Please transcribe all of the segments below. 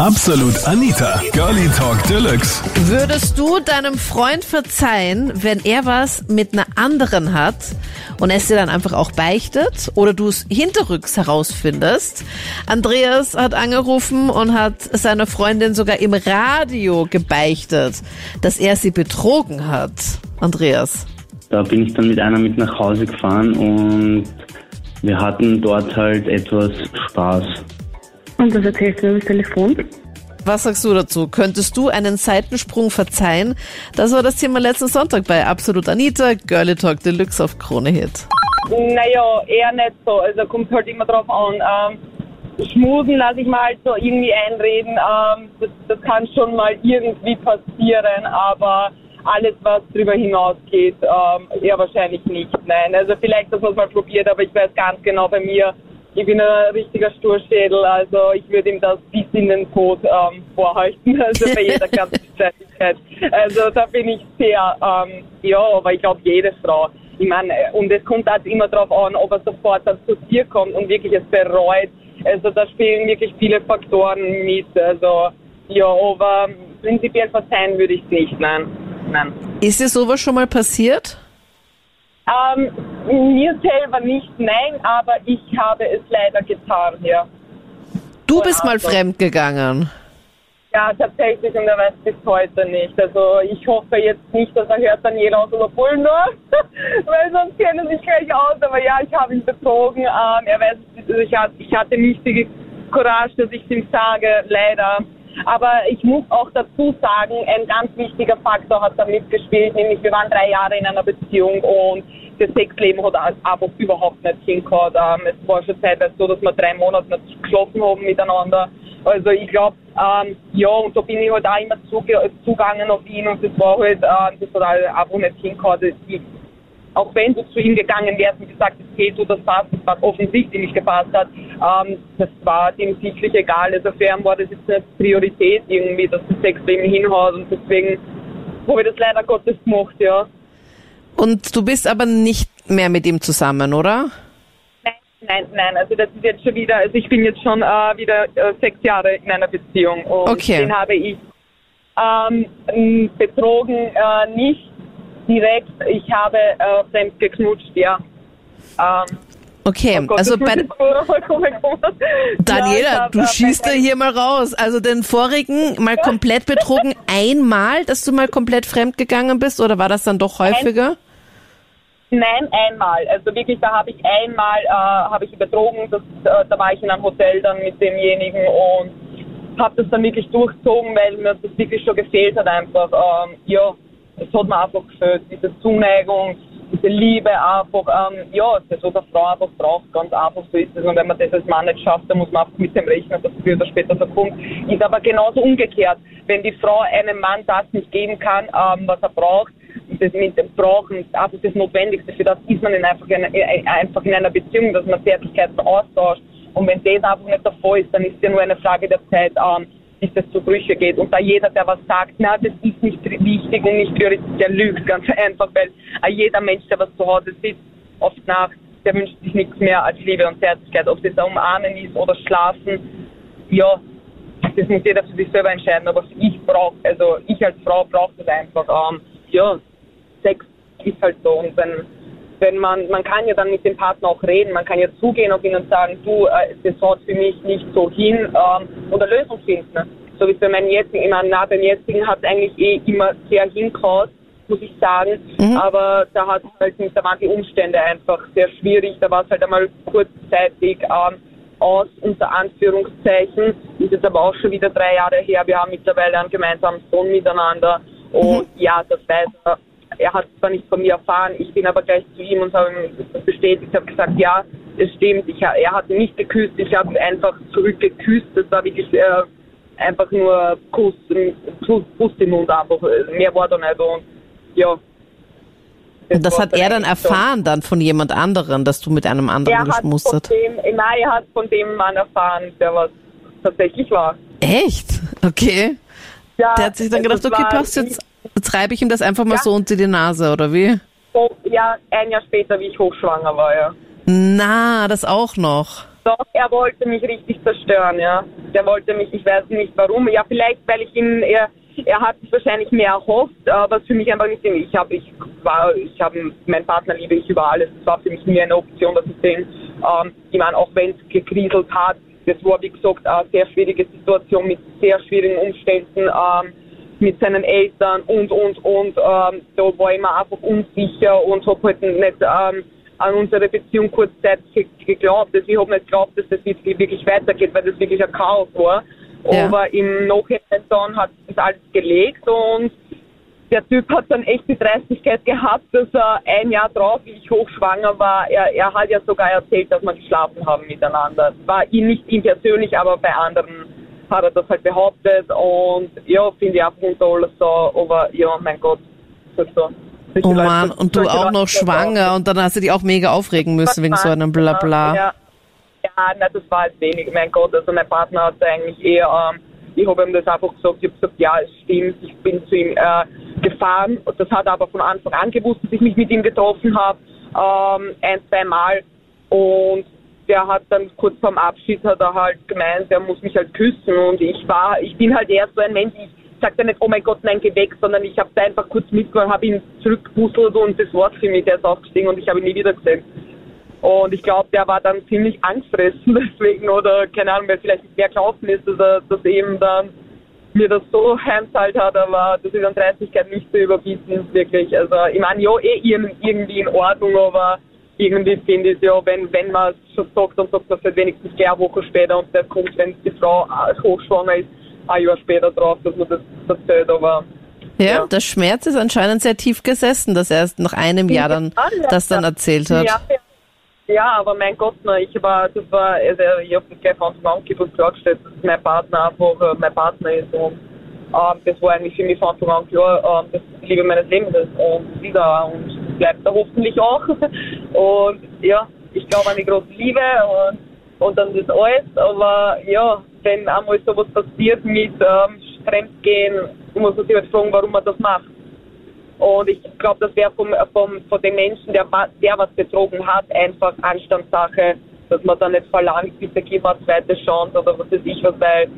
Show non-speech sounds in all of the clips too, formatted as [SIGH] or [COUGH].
Absolut Anita, Girlie Talk Deluxe. Würdest du deinem Freund verzeihen, wenn er was mit einer anderen hat und es dir dann einfach auch beichtet oder du es hinterrücks herausfindest? Andreas hat angerufen und hat seiner Freundin sogar im Radio gebeichtet, dass er sie betrogen hat. Andreas. Da bin ich dann mit einer mit nach Hause gefahren und wir hatten dort halt etwas Spaß. Und das erzählst du über das Telefon? Was sagst du dazu? Könntest du einen Seitensprung verzeihen? Das war das Thema letzten Sonntag bei Absolut Anita, Girlie Talk Deluxe auf Krone Hit. Naja, eher nicht so. Also kommt halt immer drauf an. Ähm, schmusen lasse ich mal halt so irgendwie einreden. Ähm, das, das kann schon mal irgendwie passieren, aber alles, was darüber hinausgeht, ähm, eher wahrscheinlich nicht. Nein, also vielleicht, dass man es mal probiert, aber ich weiß ganz genau bei mir, ich bin ein richtiger Sturschädel, also ich würde ihm das bis in den Tod ähm, vorhalten, [LAUGHS] also bei jeder [LAUGHS] Ganzständigkeit. Also da bin ich sehr, ähm, ja, aber ich glaube jede Frau. Ich meine, und es kommt halt immer darauf an, ob er sofort dann zu dir kommt und wirklich es bereut. Also da spielen wirklich viele Faktoren mit. Also ja, aber prinzipiell verzeihen würde ich es nicht, nein. nein. Ist dir sowas schon mal passiert? Ähm, mir selber nicht, nein, aber ich habe es leider getan, ja. Du bist mal fremd gegangen. Ja, tatsächlich und er weiß bis heute nicht. Also ich hoffe jetzt nicht, dass er hört dann jeder aus Oberpullendorf, [LAUGHS] weil sonst kennen sie sich gleich aus. Aber ja, ich habe ihn betrogen. Ähm, er weiß, ich hatte, ich hatte nicht die Courage, dass ich ihm sage, leider. Aber ich muss auch dazu sagen, ein ganz wichtiger Faktor hat da mitgespielt, nämlich wir waren drei Jahre in einer Beziehung und das Sexleben hat einfach überhaupt nicht hingehört. Ähm, es war schon zeitweise so, dass wir drei Monate nicht geschlafen haben miteinander. Also ich glaube, ähm, ja, und da bin ich halt auch immer zugegangen auf ihn und das war halt, äh, das hat halt einfach nicht hingehört. Auch wenn du zu ihm gegangen wärst und gesagt hast, hey, du, das passt, was offensichtlich nicht gepasst hat, ähm, das war dem sichtlich egal. Also für ihn war das jetzt eine Priorität irgendwie, dass das Sexleben hinhaut und deswegen habe ich das leider Gottes gemacht, ja. Und du bist aber nicht mehr mit ihm zusammen, oder? Nein, nein, nein. Also das ist jetzt schon wieder, also ich bin jetzt schon äh, wieder äh, sechs Jahre in einer Beziehung und okay. den habe ich ähm, betrogen, äh, nicht direkt. Ich habe äh, fremd geknutscht, ja. Ähm, Okay, oh Gott, also bei [LAUGHS] Daniela, Ja, du hab, schießt da hier mal raus. Also den vorigen mal komplett betrogen [LAUGHS] einmal, dass du mal komplett fremd gegangen bist oder war das dann doch häufiger? Nein, einmal. Also wirklich, da habe ich einmal äh, habe ich ihn betrogen. Das, äh, da war ich in einem Hotel dann mit demjenigen und habe das dann wirklich durchzogen, weil mir das wirklich schon gefehlt hat einfach. Ähm, ja, es hat mir einfach gefehlt, diese Zuneigung, diese Liebe einfach. Ähm, ja, das was eine Frau einfach braucht, ganz einfach so ist es. Und wenn man das als Mann nicht schafft, dann muss man einfach mit dem rechnen, dass es früher oder später so kommt. Ist aber genauso umgekehrt. Wenn die Frau einem Mann das nicht geben kann, ähm, was er braucht, das mit dem Brauchen, also das Notwendigste, für das ist man in einfach, in, einfach in einer Beziehung, dass man Zärtlichkeiten austauscht. Und wenn das einfach nicht der Fall ist, dann ist es ja nur eine Frage der Zeit, ähm, bis das zu Brüche geht. Und da jeder, der was sagt, na, das ist nicht wichtig und nicht prioritär, der lügt ganz [LAUGHS] einfach, weil jeder Mensch, der was zu Hause sitzt, oft nach, der wünscht sich nichts mehr als Liebe und Zärtlichkeit. Ob das umarmen ist oder schlafen, ja, das muss jeder für sich selber entscheiden. Aber ich brauche, also ich als Frau brauche das einfach. Ähm, ja, Sex ist halt so. Und wenn, wenn man, man kann ja dann mit dem Partner auch reden, man kann ja zugehen auf ihn und sagen, du, äh, das haut für mich nicht so hin ähm, oder Lösung finden. Ne? So wie es bei meinem jetzigen, ich meine, na, beim jetzigen hat es eigentlich eh immer sehr hingehaut, muss ich sagen. Mhm. Aber da hat halt, da waren die Umstände einfach sehr schwierig. Da war es halt einmal kurzzeitig ähm, aus, unter Anführungszeichen. Ist jetzt aber auch schon wieder drei Jahre her. Wir haben mittlerweile einen gemeinsamen Sohn miteinander. Und ja, das weiß er. Er hat zwar nicht von mir erfahren, ich bin aber gleich zu ihm und habe ihm das bestätigt, habe gesagt, ja, es stimmt, ich, er hat mich nicht geküsst, ich habe einfach zurückgeküsst, das war wirklich äh, einfach nur Kuss, Kuss, im Mund einfach, mehr war da nicht und ja. Und das war hat er dann so. erfahren dann von jemand anderen, dass du mit einem anderen Er hat von geschmust hast. dem, nein, er hat von dem Mann erfahren, der was tatsächlich war. Echt? Okay. Ja, Der hat sich dann also gedacht, okay, war passt jetzt, jetzt reibe ich ihm das einfach mal Ja. so unter die Nase, oder wie? So, ja, ein Jahr später, wie ich hochschwanger war, ja. Na, das auch noch. Doch, er wollte mich richtig zerstören, ja. Der wollte mich, ich weiß nicht warum. Ja, vielleicht, weil ich ihn, er, er hat sich wahrscheinlich mehr erhofft, was für mich einfach nicht, ich habe, ich war, ich habe, meinen Partner liebe ich über alles. Es war für mich nie eine Option, dass ich den, ähm, ich meine, auch wenn es gekriselt hat, das war, wie gesagt, eine sehr schwierige Situation mit sehr schwierigen Umständen, ähm, mit seinen Eltern und, und, und, ähm, da war ich mir einfach unsicher und habe halt nicht, ähm, an unsere Beziehung kurzzeitig geglaubt. Also ich habe nicht geglaubt, dass das wirklich weitergeht, weil das wirklich ein Chaos war. Ja. Aber im Nachhinein dann hat das alles gelegt und der Typ hat dann echt die Dreistigkeit gehabt, dass er ein Jahr drauf, wie ich hochschwanger war, er, er hat ja sogar erzählt, dass wir geschlafen haben miteinander. War ihn nicht ihm persönlich, aber bei anderen hat er das halt behauptet und ja, finde ich auch unter alles so, aber ja, mein Gott, das ist so. Oh Mann, und du auch noch schwanger und dann hast du dich auch mega aufregen müssen wegen so einem Blabla. Ja, ja nein, das war jetzt wenig, mein Gott, also mein Partner hat eigentlich eher, ähm, ich habe ihm das einfach gesagt, ich habe gesagt, ja, es stimmt, ich bin zu ihm äh, gefahren und das hat er aber von Anfang an gewusst, dass ich mich mit ihm getroffen habe, ähm, ein, zwei Mal und der hat dann kurz vorm Abschied hat er halt gemeint, er muss mich halt küssen und ich war, ich bin halt eher so ein Mensch, ich sagt er nicht, oh mein Gott, nein, geh weg, sondern ich habe da einfach kurz mitgenommen, habe ihn zurückgebusselt und das war's für mich, der ist aufgestiegen und ich habe ihn nie wieder gesehen. Und ich glaube, der war dann ziemlich angstfressen [LAUGHS] deswegen oder keine Ahnung, weil vielleicht mehr gelaufen ist, dass er dass eben dann mir das so heimzahlt hat, aber das ist an Dreistigkeit nicht zu überbieten, wirklich. Also ich meine, ja, eh irgendwie in Ordnung, aber irgendwie finde ich ja, wenn, wenn man es schon sagt, dann sagt man es halt wenigstens gleich eine Woche später und der kommt, wenn die Frau hochschwanger ist, ein Jahr später drauf, dass man das erzählt, aber ja, ja, der Schmerz ist anscheinend sehr tief gesessen, dass er erst nach einem Jahr dann das dann erzählt hat. Ja, aber mein Gott, na, ich war, das war, also ich habe das gleich von Anfang an klargestellt, dass mein Partner einfach äh, mein Partner ist und ähm, das war eigentlich für mich von Anfang an klar, ähm, das Liebe meines Lebens ist und wieder und bleibt da hoffentlich auch. Und ja, ich glaube an die große Liebe und, und dann das alles, aber ja, wenn einmal sowas passiert mit ähm, Fremdgehen, muss man sich halt fragen, warum man das macht. Und ich glaube, das wäre vom, vom, von dem Menschen, der, der was betrogen hat, einfach Anstandssache, dass man dann nicht verlangt, bitte gib mal eine zweite Chance oder was weiß ich was, weil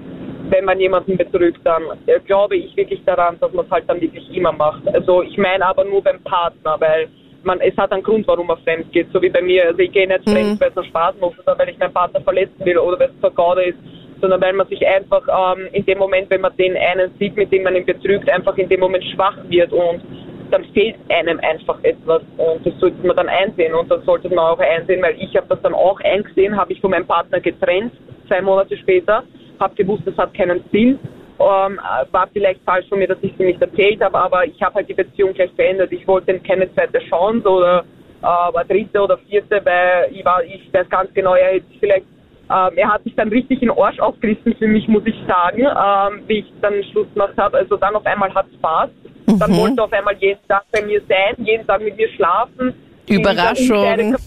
wenn man jemanden betrügt, dann äh, glaube ich wirklich daran, dass man es halt dann wirklich immer macht. Also ich meine aber nur beim Partner, weil man, es hat einen Grund, warum man fremd geht, so wie bei mir. Also ich gehe nicht fremd, mhm. weil es noch Spaß macht oder weil ich meinen Partner verletzen will oder weil es vergaudet ist, sondern weil man sich einfach ähm, in dem Moment, wenn man den einen sieht, mit dem man ihn betrügt, einfach in dem Moment schwach wird und dann fehlt einem einfach etwas und das sollte man dann einsehen und das sollte man auch einsehen, weil ich habe das dann auch eingesehen, habe ich von meinem Partner getrennt, zwei Monate später, habe gewusst, das hat keinen Sinn, ähm, war vielleicht falsch von mir, dass ich es nicht erzählt habe, aber ich habe halt die Beziehung gleich beendet. Ich wollte keine zweite Chance oder äh, dritte oder vierte, weil ich war, ich weiß ganz genau, er hätte vielleicht ähm, er hat sich dann richtig in Arsch aufgerissen für mich, muss ich sagen, ähm, wie ich dann Schluss gemacht habe. Also dann auf einmal hat es Spaß. Mhm. Dann wollte er auf einmal jeden Tag bei mir sein, jeden Tag mit mir schlafen. Überraschung. [LAUGHS]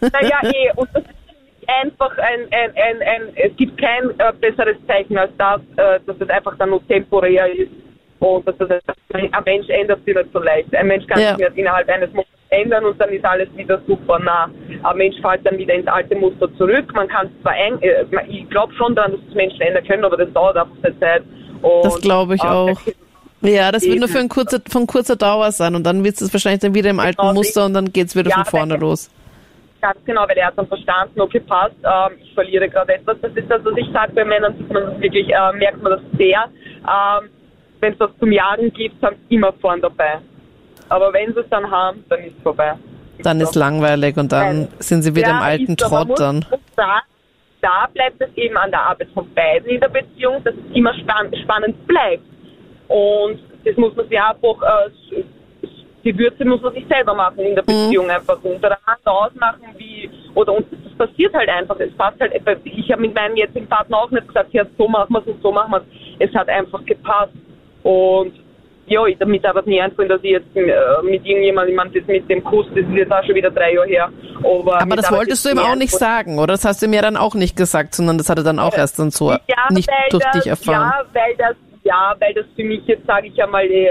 Naja, eh. Und das ist einfach ein, ein, ein, ein es gibt kein äh, besseres Zeichen als das, äh, dass es einfach dann nur temporär ist. Und dass das, ein Mensch ändert sich nicht so leicht. Ein Mensch kann ja. sich nicht innerhalb eines Monats ändern und dann ist alles wieder super. Na, ein Mensch fällt dann wieder ins alte Muster zurück. Man kann zwar ein, äh, ich glaube schon daran, dass es Menschen ändern können, aber das dauert einfach eine Zeit. Und, das glaube ich äh, auch. Ja, das wird nur für ein kurzer, von kurzer Dauer sein und dann wird es wahrscheinlich dann wieder im alten genau, Muster und dann geht es wieder ja, von vorne los. Ganz genau, weil er hat dann verstanden, okay, passt, ähm, ich verliere gerade etwas. Das ist das, was ich sage, bei Männern sieht man das wirklich, äh, merkt man das sehr. Ähm, Wenn es was zum Jagen gibt, haben sie immer vorn dabei. Aber wenn sie es dann haben, dann ist es vorbei. Dann ist langweilig und dann Nein. sind sie wieder ja, im alten Trott dann. Da, da bleibt es eben an der Arbeit von beiden in der Beziehung, dass es immer spann spannend bleibt. Und das muss man sich einfach, äh, die Würze muss man sich selber machen in der mhm. Beziehung mhm. einfach untereinander ausmachen, wie, oder und das passiert halt einfach. Es passt halt, ich habe mit meinem jetzigen Partner auch nicht gesagt, ja, so machen wir es und so machen wir es. Es hat einfach gepasst. Und ja, ich damit aber nie einfallen, dass ich jetzt äh, mit irgendjemandem, mit dem Kuss, das ist jetzt auch schon wieder drei Jahre her. Aber, aber das wolltest du ihm auch nicht sagen, oder? Das hast du mir dann auch nicht gesagt, sondern das hat er dann auch erst dann so ja, nicht durch das, dich erfahren. Ja, weil das, ja, weil das für mich jetzt, sage ich einmal, äh,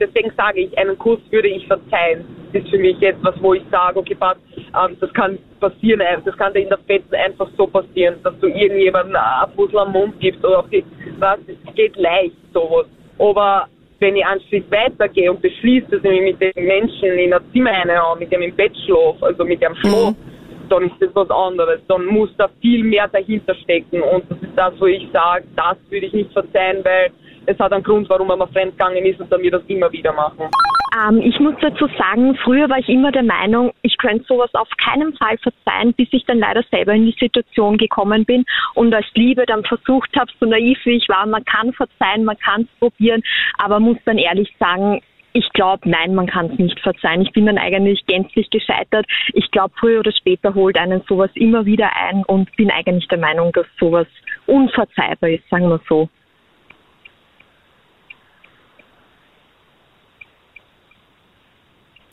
deswegen sage ich, einen Kuss würde ich verzeihen. ist für mich etwas, wo ich sage, okay, passt, ähm, das kann passieren, äh, das kann dir in der Fette einfach so passieren, dass du irgendjemandem ein Puzzle am Mund gibst oder auf die, was, es geht leicht, sowas. Aber wenn ich einen Schritt weitergehe und beschließe, dass ich mich mit dem Menschen in ein Zimmer reinhaue, mit dem im Bett schlafe, also mit dem Schlaf, Mhm. dann ist das was anderes. Dann muss da viel mehr dahinter stecken. Und das ist das, wo ich sage, das würde ich nicht verzeihen, weil es hat einen Grund, warum er mal fremdgegangen ist und dann wir das immer wieder machen. Ähm, ich muss dazu sagen, früher war ich immer der Meinung, ich könnte sowas auf keinen Fall verzeihen, bis ich dann leider selber in die Situation gekommen bin und als Liebe dann versucht habe, so naiv wie ich war, man kann verzeihen, man kann es probieren, aber muss dann ehrlich sagen, ich glaube, nein, man kann es nicht verzeihen. Ich bin dann eigentlich gänzlich gescheitert. Ich glaube, früher oder später holt einen sowas immer wieder ein und bin eigentlich der Meinung, dass sowas unverzeihbar ist, sagen wir so.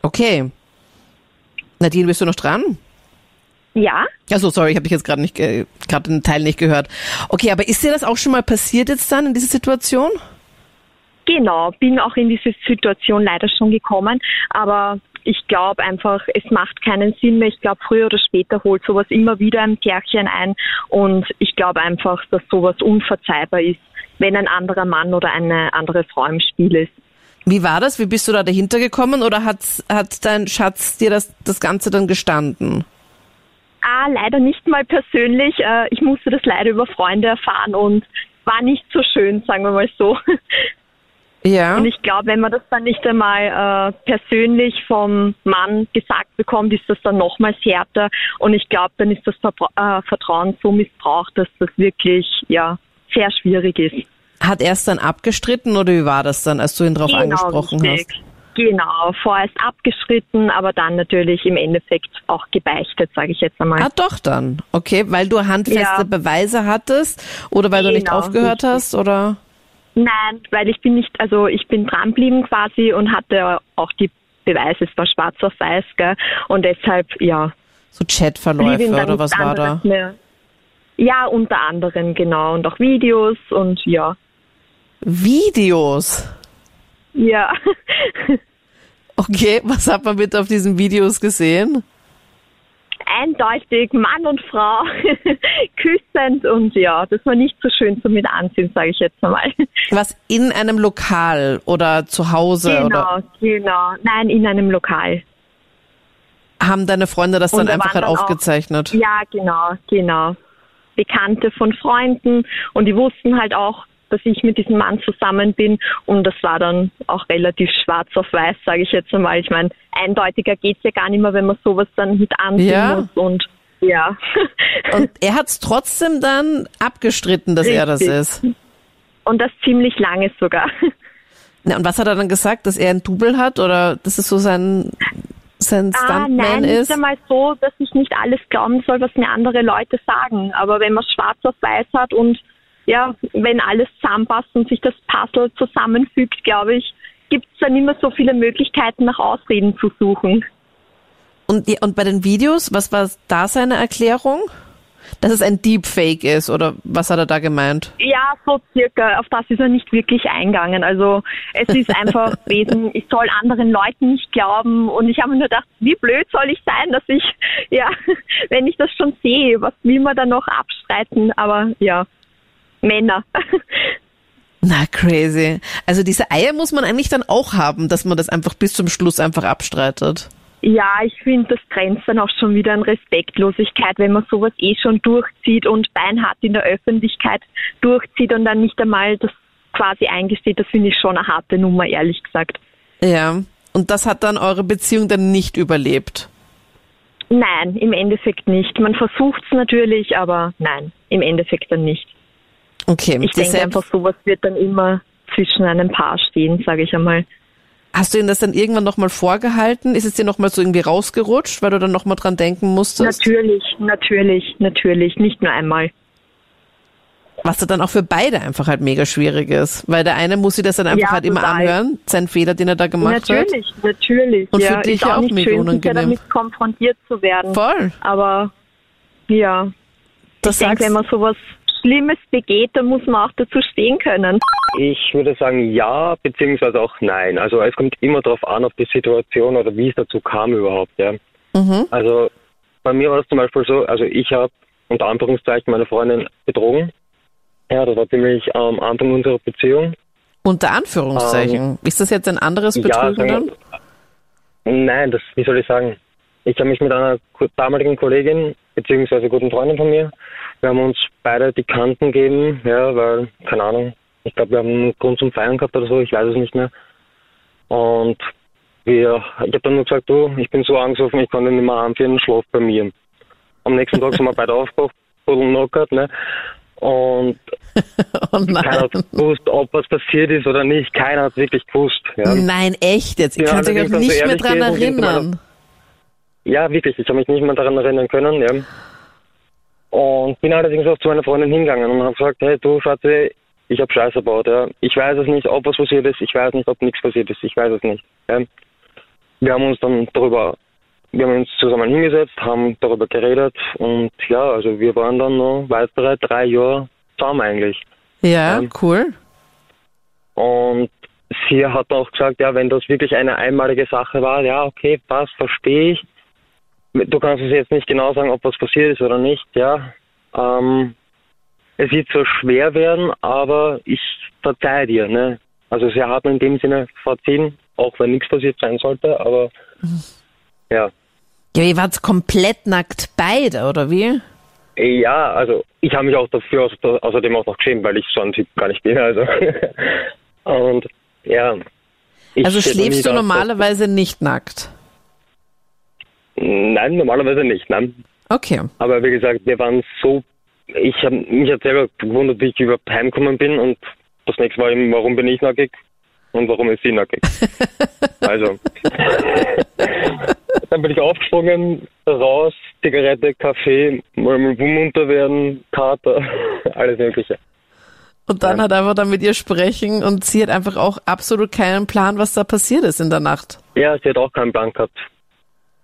Okay. Nadine, bist du noch dran? Ja, Achso, sorry, ich habe dich jetzt gerade nicht, ge- gerade den Teil nicht gehört. Okay, aber ist dir das auch schon mal passiert jetzt dann in dieser Situation? Genau, bin auch in diese Situation leider schon gekommen, aber ich glaube einfach, es macht keinen Sinn mehr. Ich glaube, früher oder später holt sowas immer wieder ein Kärchen ein und ich glaube einfach, dass sowas unverzeihbar ist, wenn ein anderer Mann oder eine andere Frau im Spiel ist. Wie war das? Wie bist du da dahinter gekommen oder hat, hat dein Schatz dir das, das Ganze dann gestanden? Ah, leider nicht mal persönlich. Äh, Ich musste das leider über Freunde erfahren und war nicht so schön, sagen wir mal so. [LAUGHS] Ja. Und ich glaube, wenn man das dann nicht einmal äh, persönlich vom Mann gesagt bekommt, ist das dann nochmals härter. Und ich glaube, dann ist das Verbra äh, Vertrauen so missbraucht, dass das wirklich ja sehr schwierig ist. Hat er es dann abgestritten oder wie war das dann, als du ihn darauf angesprochen richtig. hast? Genau, vorerst abgeschritten, aber dann natürlich im Endeffekt auch gebeichtet, sage ich jetzt einmal. Ah, doch dann. Okay, weil du handfeste Ja. Beweise hattest oder weil du nicht Genau, aufgehört richtig. hast oder? Nein, weil ich bin nicht, also ich bin dranblieben quasi und hatte auch die Beweise, es war schwarz auf weiß, gell? Und deshalb, ja, So Chatverläufe oder was war da? Mehr. Ja, unter anderem, genau. Und auch Videos und ja. Videos. Ja. Okay, was hat man bitte auf diesen Videos gesehen? Eindeutig Mann und Frau [LAUGHS] küssend und ja, das war nicht so schön zum mit ansehen, sage ich jetzt einmal. Was in einem Lokal oder zu Hause Genau, oder genau. Nein, in einem Lokal. haben deine Freunde das dann da einfach halt dann auch- aufgezeichnet? Ja, genau, genau. Bekannte von Freunden und die wussten halt auch, dass ich mit diesem Mann zusammen bin und das war dann auch relativ schwarz auf weiß, sage ich jetzt einmal. Ich meine, eindeutiger geht's ja gar nicht mehr, wenn man sowas dann mit ansehen Ja. muss und ja. [LAUGHS] Und er hat es trotzdem dann abgestritten, dass er das Richtig. ist. und das ziemlich lange sogar. [LAUGHS] Na, und was hat er dann gesagt, dass er ein Double hat oder dass es so sein, sein Ah, Stuntman nein, ist? nicht einmal so, dass ich nicht alles glauben soll, was mir andere Leute sagen. Aber wenn man schwarz auf weiß hat und ja, wenn alles zusammenpasst und sich das Puzzle zusammenfügt, glaube ich, gibt es dann immer so viele Möglichkeiten, nach Ausreden zu suchen. Und, und bei den Videos, was war da seine Erklärung? Dass es ein Deepfake ist oder was hat er da gemeint? Ja, so circa. Auf das ist er nicht wirklich eingegangen. Also es ist [LAUGHS] einfach gewesen, ich soll anderen Leuten nicht glauben. Und ich habe mir nur gedacht, wie blöd soll ich sein, dass ich, [LAUGHS] ja, [LAUGHS] wenn ich das schon sehe, was will man da noch abstreiten? Aber ja, Männer. Na, crazy. Also diese Eier muss man eigentlich dann auch haben, dass man das einfach bis zum Schluss einfach abstreitet. Ja, ich finde, das grenzt dann auch schon wieder an Respektlosigkeit, wenn man sowas eh schon durchzieht und beinhart in der Öffentlichkeit durchzieht und dann nicht einmal das quasi eingesteht. Das finde ich schon eine harte Nummer, ehrlich gesagt. Ja. Und das hat dann eure Beziehung dann nicht überlebt. Nein, im Endeffekt nicht. Man versucht es natürlich, aber nein, im Endeffekt dann nicht. Okay. Ich denke selbst- einfach, sowas wird dann immer zwischen einem Paar stehen, sage ich einmal. Hast du ihm das dann irgendwann nochmal vorgehalten? Ist es dir nochmal so irgendwie rausgerutscht, weil du dann nochmal dran denken musstest? Natürlich, natürlich, natürlich, nicht nur einmal. Was da dann auch für beide einfach halt mega schwierig ist. Weil der eine muss sich das dann einfach Ja, halt immer anhören, seinen Fehler, den er da gemacht hat. natürlich, natürlich. Und für ja, dich ist auch auch nicht mega schön, unangenehm. damit konfrontiert zu werden. Voll. Aber ja, Das ich denke, wenn man sowas Schlimmes begeht, dann muss man auch dazu stehen können. Ich würde sagen ja, beziehungsweise auch nein. Also es kommt immer darauf an, auf die Situation oder wie es dazu kam überhaupt. Ja. Also bei mir war es zum Beispiel so, also ich habe unter Anführungszeichen meine Freundin betrogen. Ja, das war ziemlich am Anfang unserer Beziehung. Unter Anführungszeichen. ist das jetzt ein anderes Betrügen Ähm, sagen dann? Nein, das, wie soll ich sagen? Ich habe mich mit einer damaligen Kollegin, beziehungsweise guten Freundin von mir, wir haben uns beide die Kanten gegeben, ja, weil, keine Ahnung, ich glaube, wir haben einen Grund zum Feiern gehabt oder so, ich weiß es nicht mehr. Und wir, ich habe dann nur gesagt, du, ich bin so angesoffen, ich konnte nicht mehr anführen, schlaf bei mir. Am nächsten Tag sind wir beide aufgewacht, voll knockert, ne? Und [LAUGHS] Oh keiner hat gewusst, ob was passiert ist oder nicht. Keiner hat wirklich gewusst. Ja. Nein, echt jetzt. Ihr Ja, allerdings, also nicht mehr dran erinnern. Ja, wirklich. Ich habe mich nicht mehr daran erinnern können. Ja. Und bin allerdings auch zu meiner Freundin hingegangen und habe gesagt, hey du Schatzi, ich habe Scheiße gebaut. Ja. Ich weiß es nicht, ob was passiert ist. Ich weiß nicht, ob nichts passiert ist. Ich weiß es nicht. Ja. Wir haben uns dann darüber, wir haben uns zusammen hingesetzt, haben darüber geredet und ja, also wir waren dann noch weitere drei Jahre zusammen eigentlich. Ja, Ja. cool. Und sie hat auch gesagt, ja, wenn das wirklich eine einmalige Sache war, ja, okay, passt, verstehe ich. Du kannst es jetzt nicht genau sagen, ob was passiert ist oder nicht, ja. Ähm, es wird so schwer werden, aber ich verzeihe dir, ne. Also sie hat in dem Sinne verziehen, auch wenn nichts passiert sein sollte, aber ja. Ja, ihr wart komplett nackt beide, oder wie? Ja, also ich habe mich auch dafür außer- außerdem auch noch geschämt, weil ich so ein Typ gar nicht bin, also. [LAUGHS] Und ja. Also schläfst du normalerweise nicht nackt? Nein, normalerweise nicht, nein. Okay. Aber wie gesagt, wir waren so, ich habe mich hat selber gewundert, wie ich überhaupt heimgekommen bin und das nächste war eben, warum bin ich nackig und warum ist sie nackig. [LAUGHS] also. [LAUGHS] Dann bin ich aufgesprungen, raus, Zigarette, Kaffee, mal mal munter werden, Kater, [LAUGHS] alles mögliche. Und dann hat einfach dann mit ihr sprechen und sie hat einfach auch absolut keinen Plan, was da passiert ist in der Nacht. Ja, sie hat auch keinen Plan gehabt.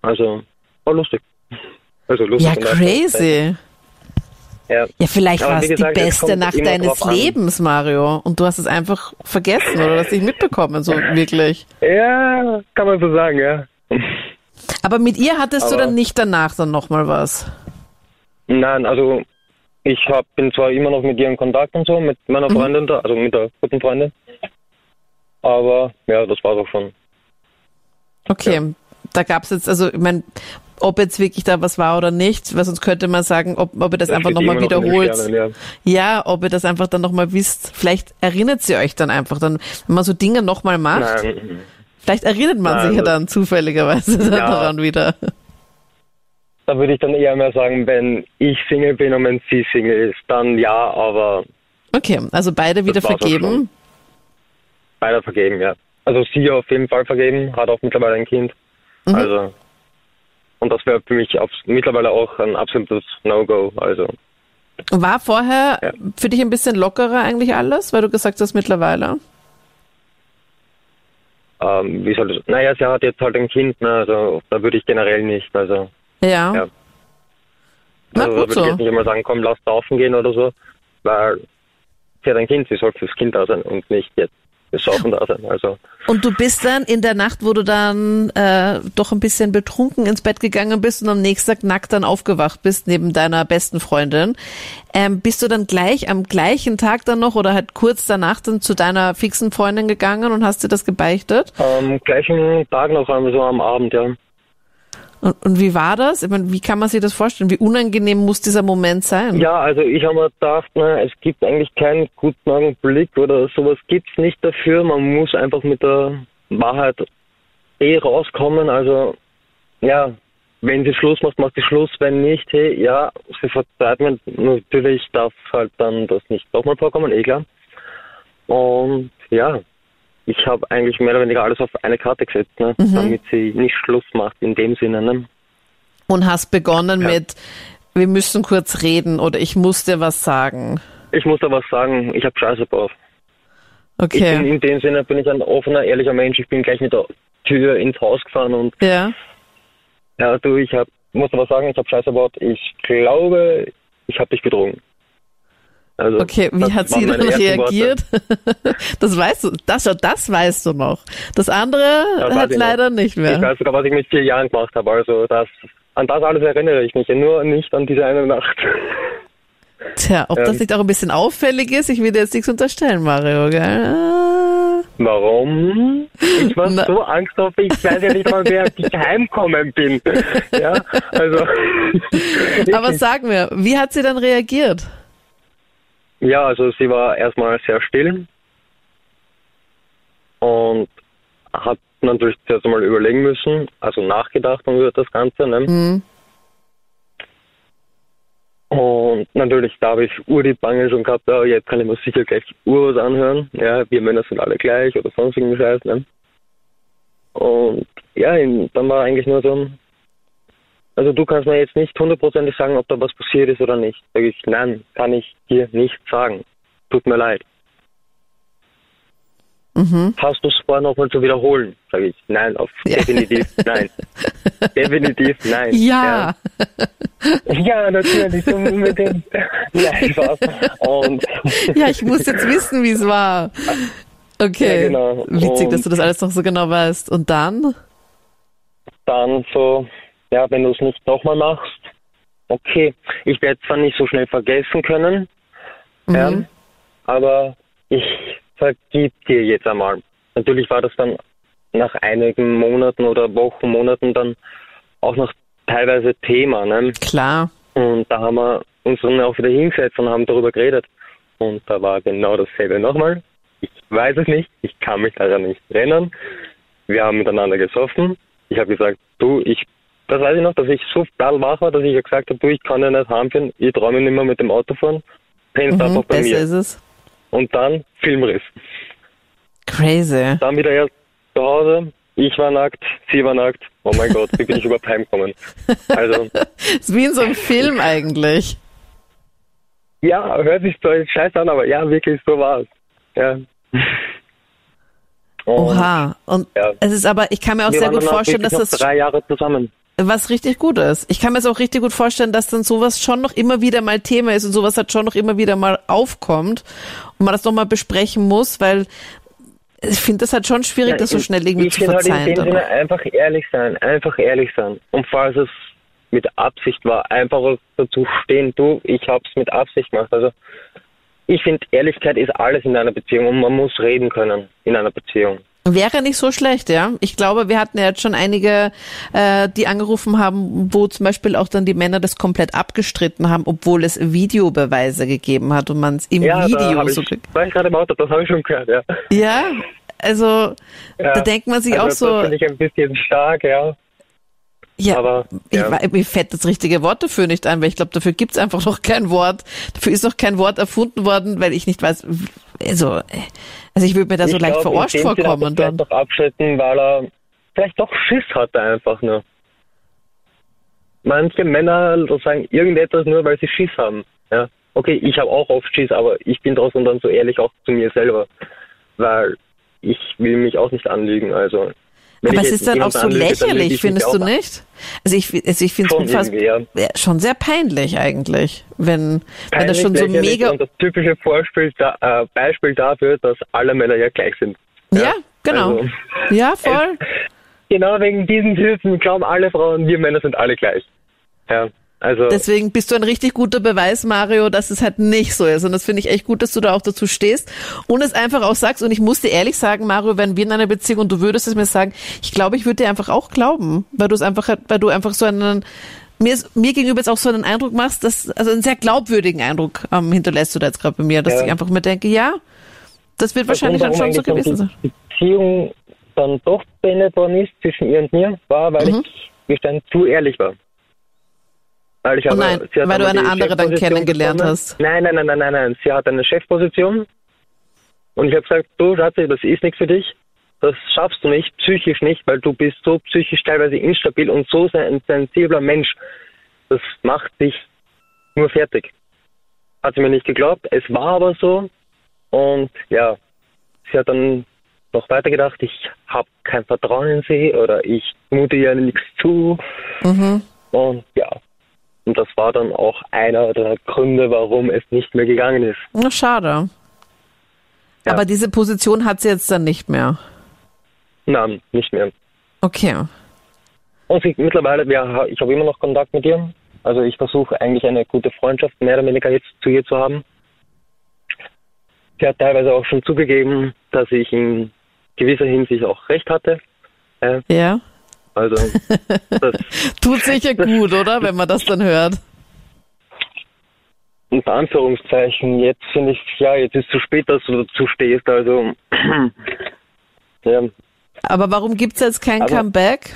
Also, war lustig. Also lustig. Ja, crazy. Ja. Ja, vielleicht war es die es beste Nacht deines drauf an. Lebens, Mario. Und du hast es einfach vergessen oder hast nicht mitbekommen, so [LAUGHS] wirklich. ja, kann man so sagen, ja. Aber mit ihr hattest du Aber- dann nicht danach dann nochmal was. Nein, also ich hab, bin zwar immer noch mit ihr in Kontakt und so, mit meiner Freundin da, also mit der guten Freundin. Aber ja, das war doch schon. Okay, da gab's jetzt, also ich meine, ob jetzt wirklich da was war oder nicht, weil sonst könnte man sagen, ob, ob ihr das, Das einfach nochmal noch wiederholt. Sternen, ja. ob ihr das einfach dann nochmal wisst. Vielleicht erinnert sie euch dann einfach dann, wenn man so Dinge nochmal macht. Nein, Vielleicht erinnert man Nein, sich ja das- dann zufälligerweise Ja. daran wieder. da würde ich dann eher mehr sagen, wenn ich Single bin und wenn sie Single ist, dann ja, aber Okay, also beide wieder vergeben. beide vergeben, ja. Also sie auf jeden Fall vergeben, hat auch mittlerweile ein Kind. Mhm. Also und das wäre für mich auf, mittlerweile auch ein absolutes No-Go. Also War vorher Ja. für dich ein bisschen lockerer eigentlich alles, weil du gesagt hast mittlerweile? ähm, wie soll das? Naja, sie hat jetzt halt ein Kind, ne, also da würde ich generell nicht. Also Ja. Ja. Na also da würde ich so. jetzt nicht immer sagen, komm, lass laufen gehen oder so, weil sie hat ein Kind, sie soll fürs Kind da sein und nicht jetzt Saufen da sein. Also Und du bist dann in der Nacht, wo du dann äh, doch ein bisschen betrunken ins Bett gegangen bist und am nächsten Tag nackt dann aufgewacht bist neben deiner besten Freundin. Ähm, bist du dann gleich am gleichen Tag dann noch oder halt kurz danach dann zu deiner fixen Freundin gegangen und hast dir das gebeichtet? am gleichen Tag noch einmal so am Abend, ja. Und, und wie war das? Ich meine, wie kann man sich das vorstellen? Wie unangenehm muss dieser Moment sein? Ja, also ich habe mir gedacht, ne, es gibt eigentlich keinen guten Augenblick oder sowas gibt's nicht dafür. Man muss einfach mit der Wahrheit eh rauskommen. Also ja, wenn sie Schluss macht, macht sie Schluss. Wenn nicht, hey, ja, sie verzeiht mir. Natürlich darf halt dann das nicht nochmal vorkommen, eh klar. Und ja, ich habe eigentlich mehr oder weniger alles auf eine Karte gesetzt, ne, damit sie nicht Schluss macht in dem Sinne. Ne. Und hast begonnen Ja. mit, wir müssen kurz reden oder ich muss dir was sagen. Ich muss da was sagen, ich habe Scheiße drauf. Ich bin, Okay. in dem Sinne bin ich ein offener, ehrlicher Mensch. Ich bin gleich mit der Tür ins Haus gefahren und Ja. ja, du, ich hab, muss aber sagen, ich habe Scheiße gebaut. Ich glaube, ich habe dich betrogen. Also, Okay, wie das hat sie dann reagiert? [LAUGHS] Das weißt du, das, das weißt du noch. Das andere weiß hat ich leider nicht Ich mehr. weiß sogar, was ich mit vier Jahren gemacht habe. Also das, an das alles erinnere ich mich, nur nicht an diese eine Nacht. [LAUGHS] Tja, ob das Ähm. nicht auch ein bisschen auffällig ist, ich will dir jetzt nichts unterstellen, Mario, gell? Warum? Ich war Na- so Angst auf, ich weiß ja nicht mal, wer ich heimkommen bin. [LAUGHS] Ja, also. Aber sag mir, wie hat sie dann reagiert? Ja, also sie war erstmal sehr still und hat natürlich zuerst einmal überlegen müssen, also nachgedacht über das Ganze. Ne? Hm. Und natürlich, da habe ich Ur die Bange schon gehabt, ja, jetzt kann ich mir sicher gleich Ur was anhören. Ja, wir Männer sind alle gleich oder sonstigen Scheiß. Ne? Und ja, dann war eigentlich nur so, also du kannst mir jetzt nicht hundertprozentig sagen, ob da was passiert ist oder nicht. Sag ich, nein, kann ich dir nicht sagen. Tut mir leid. Mhm. Hast du es vor, nochmal zu wiederholen? Sag ich, nein, auf Ja. definitiv nein. [LAUGHS] definitiv nein. Ja. Ja, natürlich, so unbedingt. [LAUGHS] Nein, Spaß. Und Ja, ich muss jetzt wissen, wie es war. Okay. Ja, genau. Witzig, dass du das alles noch so genau weißt. Und dann? dann so, ja, wenn du es nicht nochmal machst, okay, ich werde zwar nicht so schnell vergessen können, ja, Mhm. aber ich vergib dir jetzt einmal. Natürlich war das dann nach einigen Monaten oder Wochen, Monaten dann auch noch teilweise Thema, ne? Klar. Und da haben wir uns dann auch wieder hingesetzt und haben darüber geredet. Und da war genau dasselbe nochmal. Ich weiß es nicht, ich kann mich daran nicht erinnern. Wir haben miteinander gesoffen. Ich habe gesagt, du, ich, das weiß ich noch, dass ich so wach war, dass ich ja gesagt habe, du, ich kann ja nicht heimfahren, ich mich nicht mehr mit dem Auto fahren. Pennst Mhm, einfach bei besser mir. ist es. Und dann Filmriss. Crazy. Dann wieder erst zu Hause. Ich war nackt, sie war nackt. Oh mein Gott, wie bin ich überhaupt heimgekommen? Also, [LAUGHS] Ist wie in so einem Film eigentlich. ja, hört sich jetzt scheiße an, aber ja, wirklich, so war es. Ja. Und Oha. Und ja. es ist aber, ich kann mir auch sehr gut vorstellen, dass das drei Jahre zusammen. Was richtig gut ist. Ich kann mir es auch richtig gut vorstellen, dass dann sowas schon noch immer wieder mal Thema ist und sowas halt schon noch immer wieder mal aufkommt und man das nochmal besprechen muss, weil ich finde das halt schon schwierig, Ja, das so schnell irgendwie zu finde halt in verzeihen. dem Sinne einfach ehrlich sein, einfach ehrlich sein. Und falls es mit Absicht war, einfach dazu stehen, du, ich hab's mit Absicht gemacht. Also ich finde, Ehrlichkeit ist alles in einer Beziehung und man muss reden können in einer Beziehung. Wäre nicht so schlecht, ja. Ich glaube, wir hatten ja jetzt schon einige, äh, die angerufen haben, wo zum Beispiel auch dann die Männer das komplett abgestritten haben, obwohl es Videobeweise gegeben hat und man es im ja, Video so ich, war ich gerade im Auto, das habe ich schon gehört, ja. Ja, also ja. da denkt man sich also auch Das so, finde ich ein bisschen stark, ja. ja, aber, ich, ja. wei- mir fällt das richtige Wort dafür nicht ein, weil ich glaube, dafür gibt's einfach noch kein Wort. Dafür ist noch kein Wort erfunden worden, weil ich nicht weiß, also, also ich würde mir da so Ich leicht glaub, verarscht hat er vorkommen dann. vielleicht doch abschrecken, weil er vielleicht doch Schiss hatte einfach nur. Manche Männer sagen irgendetwas nur, weil sie Schiss haben. Ja. Okay, ich habe auch oft Schiss, aber ich bin trotzdem dann so ehrlich auch zu mir selber. Weil ich will mich auch nicht anlügen. Also, Aber es ist dann auch so anlüge, lächerlich, findest du nicht? Also ich, also ich finde es fast ja. ja, schon sehr peinlich eigentlich, wenn, wenn das Peinlich, schon so mega, Und das typische Vorspiel, da, äh, Beispiel dafür, dass alle Männer ja gleich sind. ja, genau, Also, ja, [LAUGHS] voll. genau wegen diesen Hilfen glauben alle Frauen, wir Männer sind alle gleich. Ja, also Deswegen bist du ein richtig guter Beweis, Mario, dass es halt nicht so ist. Und das finde ich echt gut, dass du da auch dazu stehst und es einfach auch sagst. Und ich muss dir ehrlich sagen, Mario, wenn wir in einer Beziehung und du würdest es mir sagen, ich glaube, ich würde dir einfach auch glauben, weil du es einfach, weil du einfach so einen, mir, mir gegenüber jetzt auch so einen Eindruck machst, dass, also einen sehr glaubwürdigen Eindruck ähm, hinterlässt du da jetzt gerade bei mir, dass Ja. ich einfach mir denke, ja, das wird wahrscheinlich dann warum schon so gewesen sein. Die Beziehung dann doch beendet worden ist zwischen ihr und mir, war, weil Mhm. ich gestern zu ehrlich war. Weil, ich Oh nein, hat weil du eine andere dann kennengelernt bekommen. hast. Nein, nein, nein, nein, nein, nein. Sie hat eine Chefposition und ich habe gesagt, du Schatzi, das ist nichts für dich. Das schaffst du nicht, psychisch nicht, weil du bist so psychisch teilweise instabil und so ein sensibler Mensch. Das macht dich nur fertig. Hat sie mir nicht geglaubt. Es war aber so. Und ja, sie hat dann noch weiter gedacht, ich habe kein Vertrauen in sie oder ich mute ihr nichts zu. Mhm. Und ja, Und das war dann auch einer der Gründe, warum es nicht mehr gegangen ist. Na, schade. Ja. Aber diese Position hat sie jetzt dann nicht mehr. Nein, nicht mehr. Okay. Und sie, mittlerweile, wir, ich habe immer noch Kontakt mit ihr. Also ich versuche eigentlich eine gute Freundschaft mehr oder weniger jetzt zu ihr zu haben. Sie hat teilweise auch schon zugegeben, dass ich in gewisser Hinsicht auch recht hatte. Äh, Ja. Also das [LAUGHS] Tut sicher gut, oder? Wenn man das dann hört. unter Anführungszeichen, jetzt finde ich, ja, jetzt ist zu spät, dass du dazu stehst. Also [CLEARS THROAT] ja, Aber warum gibt's jetzt kein Aber- Comeback?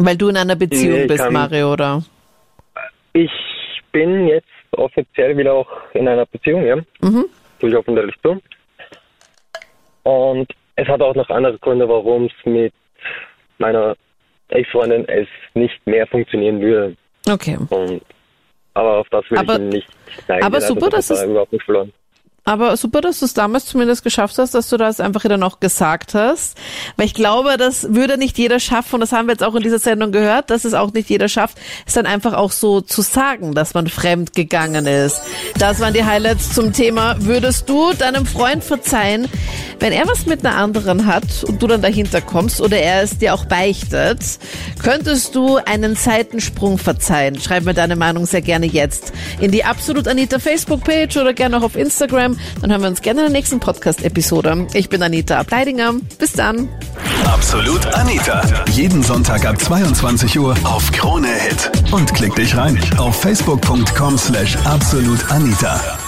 Weil du in einer Beziehung Nee, bist, kann- Mario, oder? ich bin jetzt offiziell wieder auch in einer Beziehung, ja. Mhm. Ich hoffentlich zu. Und es hat auch noch andere Gründe, warum es mit meiner Ex-Freundin es nicht mehr funktionieren würde. Okay. Und, aber auf das will Aber- ich nicht eingehen. aber super, also, das dass es- überhaupt nicht verloren. Aber super, dass du es damals zumindest geschafft hast, dass du das einfach wieder noch gesagt hast. Weil ich glaube, das würde nicht jeder schaffen, und das haben wir jetzt auch in dieser Sendung gehört, dass es auch nicht jeder schafft, es dann einfach auch so zu sagen, dass man fremd gegangen ist. Das waren die Highlights zum Thema, würdest du deinem Freund verzeihen, wenn er was mit einer anderen hat und du dann dahinter kommst oder er es dir auch beichtet, könntest du einen Seitensprung verzeihen? Schreib mir deine Meinung sehr gerne jetzt in die Absolut Anita Facebook-Page oder gerne auch auf Instagram. Dann hören wir uns gerne in der nächsten Podcast-Episode. Ich bin Anita Ableidinger. Bis dann. Absolut Anita. Jeden Sonntag ab 22 Uhr auf Krone Hit. Und klick dich rein auf facebook.com slash absolutanita.